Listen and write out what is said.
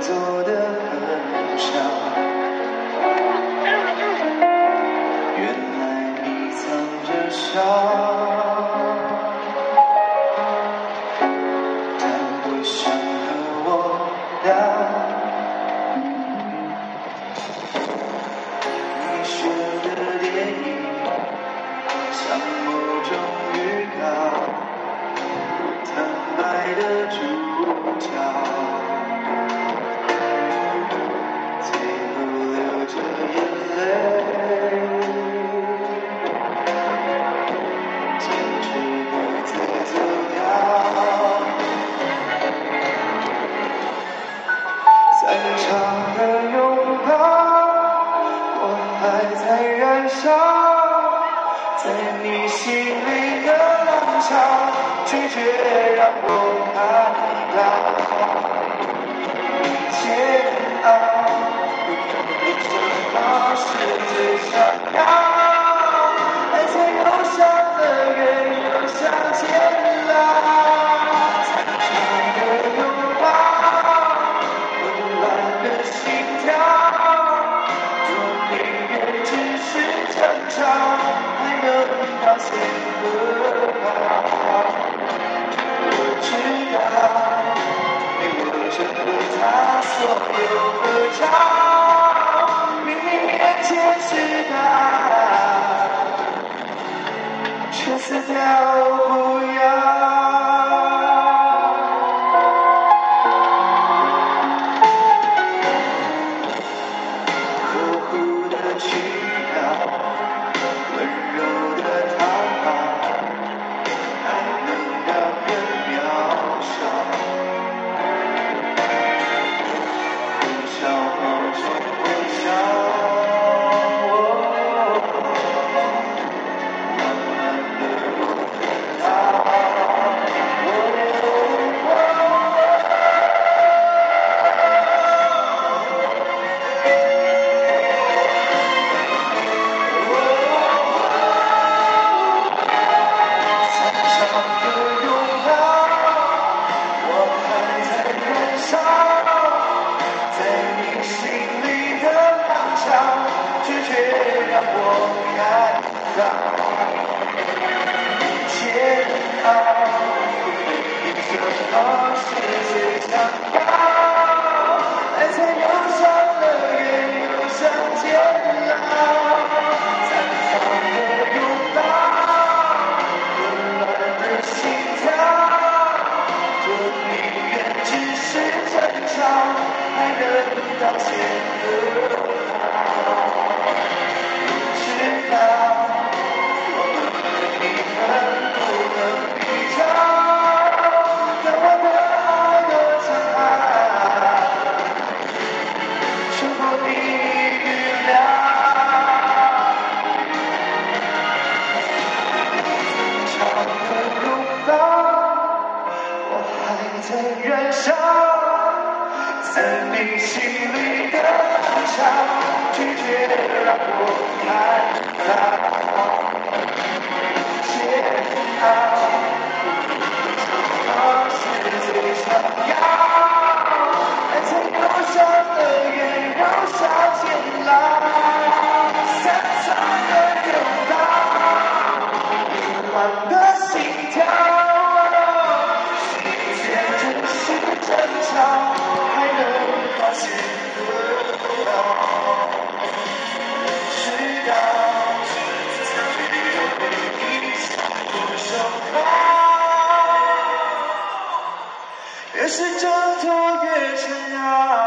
do the 拒绝让我看到煎熬，你什么是最想要？爱在忧伤的夜又相见了，残长的拥抱，混乱的心跳，若宁愿只是争吵，还能到现和征服他所有合照，明明面前是答案。却死掉不我看到。煎熬，你什么是最想要？爱在忧伤的夜又相见了，残放的拥抱，混乱的心跳，若宁愿只是争吵，还能道歉在燃烧，在你心里的浪潮，拒绝让我是挣脱越想要，出